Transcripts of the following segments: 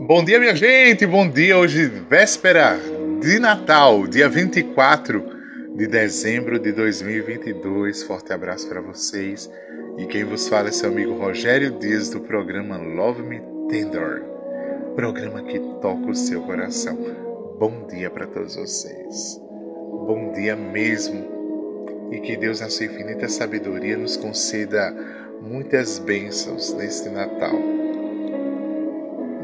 Bom dia, minha gente! Bom dia! Hoje, véspera de Natal, dia 24 de dezembro de 2022. Forte abraço para vocês. E quem vos fala é seu amigo Rogério Dias do programa Love Me Tender programa que toca o seu coração. Bom dia para todos vocês. Bom dia mesmo. E que Deus, na sua infinita sabedoria, nos conceda muitas bênçãos neste Natal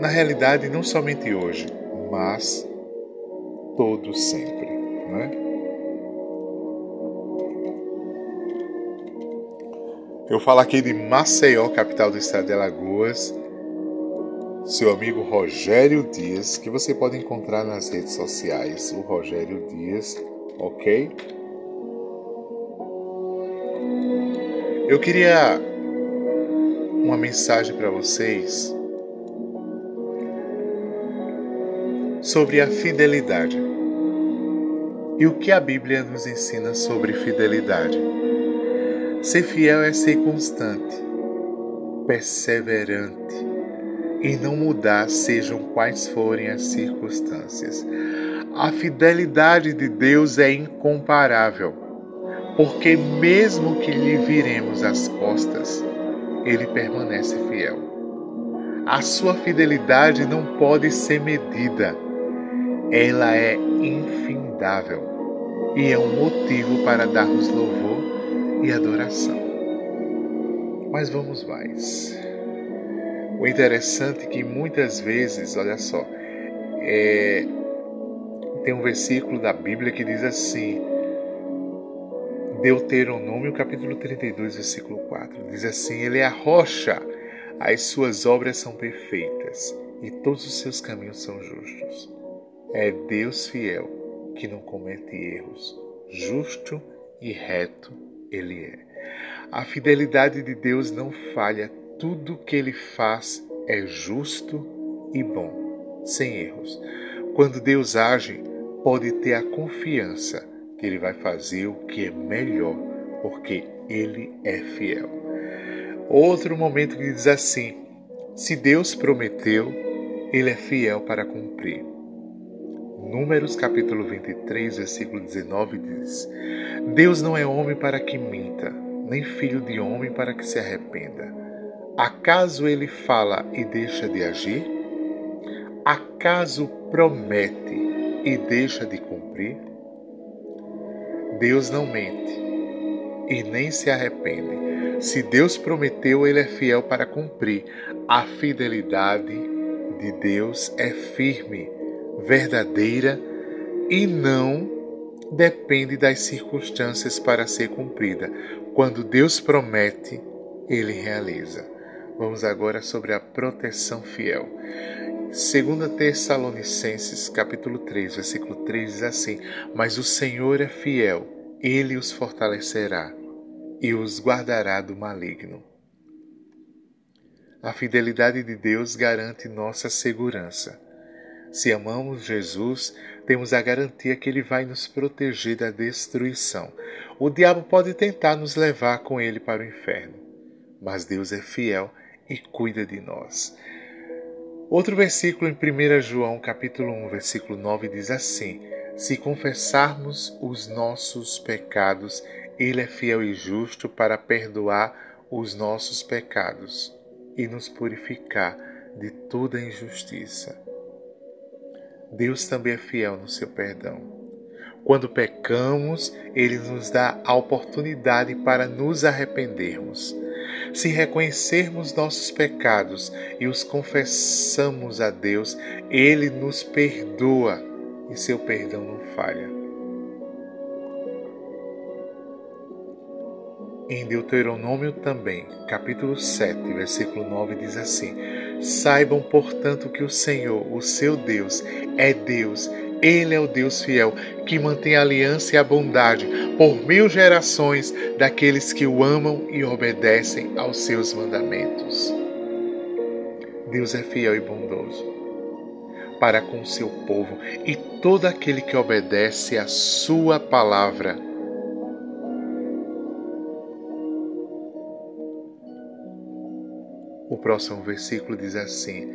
na realidade, não somente hoje, mas todo sempre, né? Eu falo aqui de Maceió, capital do estado de Alagoas, seu amigo Rogério Dias, que você pode encontrar nas redes sociais, o Rogério Dias, ok? Eu queria uma mensagem para vocês sobre a fidelidade. E o que a Bíblia nos ensina sobre fidelidade? Ser fiel é ser constante, perseverante e não mudar, sejam quais forem as circunstâncias. A fidelidade de Deus é incomparável, porque mesmo que lhe viremos as costas, ele permanece fiel. A sua fidelidade não pode ser medida ela é infindável e é um motivo para darmos louvor e adoração. Mas vamos mais. O interessante é que muitas vezes, olha só, é, tem um versículo da Bíblia que diz assim, Deuteronômio capítulo 32, versículo 4, diz assim: Ele é a rocha, as suas obras são perfeitas e todos os seus caminhos são justos. É Deus fiel, que não comete erros, justo e reto Ele é. A fidelidade de Deus não falha, tudo que Ele faz é justo e bom, sem erros. Quando Deus age, pode ter a confiança que Ele vai fazer o que é melhor, porque Ele é fiel. Outro momento que diz assim: se Deus prometeu, Ele é fiel para cumprir. Números capítulo 23, versículo 19 diz: Deus não é homem para que minta, nem filho de homem para que se arrependa. Acaso ele fala e deixa de agir? Acaso promete e deixa de cumprir? Deus não mente e nem se arrepende. Se Deus prometeu, ele é fiel para cumprir. A fidelidade de Deus é firme verdadeira e não depende das circunstâncias para ser cumprida. Quando Deus promete, ele realiza. Vamos agora sobre a proteção fiel. 2 Tessalonicenses, capítulo 3, versículo 3 diz assim: Mas o Senhor é fiel, ele os fortalecerá e os guardará do maligno. A fidelidade de Deus garante nossa segurança. Se amamos Jesus, temos a garantia que ele vai nos proteger da destruição. O diabo pode tentar nos levar com ele para o inferno, mas Deus é fiel e cuida de nós. Outro versículo em 1 João, capítulo 1, versículo 9 diz assim: Se confessarmos os nossos pecados, ele é fiel e justo para perdoar os nossos pecados e nos purificar de toda injustiça. Deus também é fiel no seu perdão. Quando pecamos, Ele nos dá a oportunidade para nos arrependermos. Se reconhecermos nossos pecados e os confessamos a Deus, Ele nos perdoa e seu perdão não falha. Em Deuteronômio também, capítulo 7, versículo 9, diz assim: Saibam, portanto, que o Senhor, o seu Deus, é Deus. Ele é o Deus fiel, que mantém a aliança e a bondade por mil gerações daqueles que o amam e obedecem aos seus mandamentos. Deus é fiel e bondoso para com seu povo e todo aquele que obedece à sua palavra próximo versículo diz assim: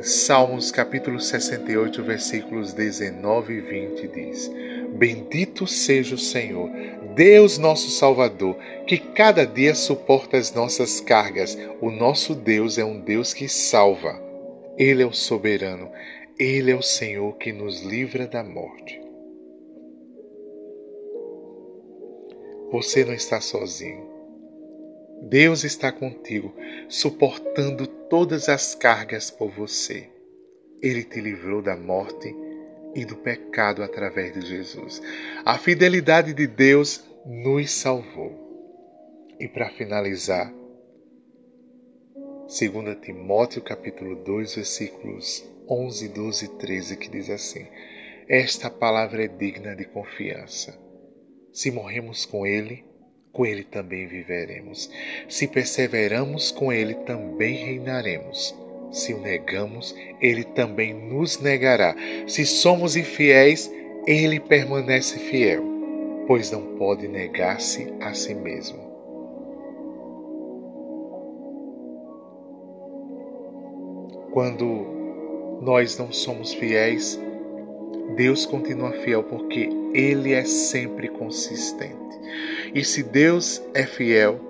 Salmos capítulo 68, versículos 19 e 20 diz: Bendito seja o Senhor, Deus nosso Salvador, que cada dia suporta as nossas cargas. O nosso Deus é um Deus que salva. Ele é o soberano, ele é o Senhor que nos livra da morte. Você não está sozinho. Deus está contigo, suportando todas as cargas por você. Ele te livrou da morte e do pecado através de Jesus. A fidelidade de Deus nos salvou. E para finalizar, 2 Timóteo capítulo 2, versículos 11, 12 e 13, que diz assim: Esta palavra é digna de confiança. Se morremos com ele, com ele também viveremos. Se perseveramos com ele, também reinaremos. Se o negamos, ele também nos negará. Se somos infiéis, ele permanece fiel, pois não pode negar-se a si mesmo. Quando nós não somos fiéis, Deus continua fiel porque Ele é sempre consistente. E se Deus é fiel,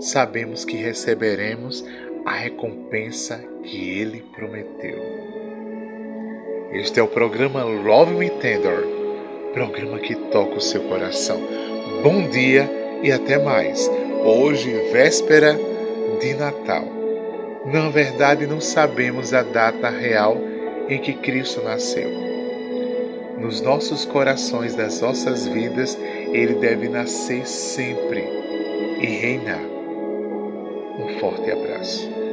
sabemos que receberemos a recompensa que ele prometeu. Este é o programa Love Me Tender, programa que toca o seu coração. Bom dia e até mais. Hoje, véspera de Natal. Na verdade, não sabemos a data real em que Cristo nasceu. Nos nossos corações, das nossas vidas, ele deve nascer sempre e reinar. Um forte abraço.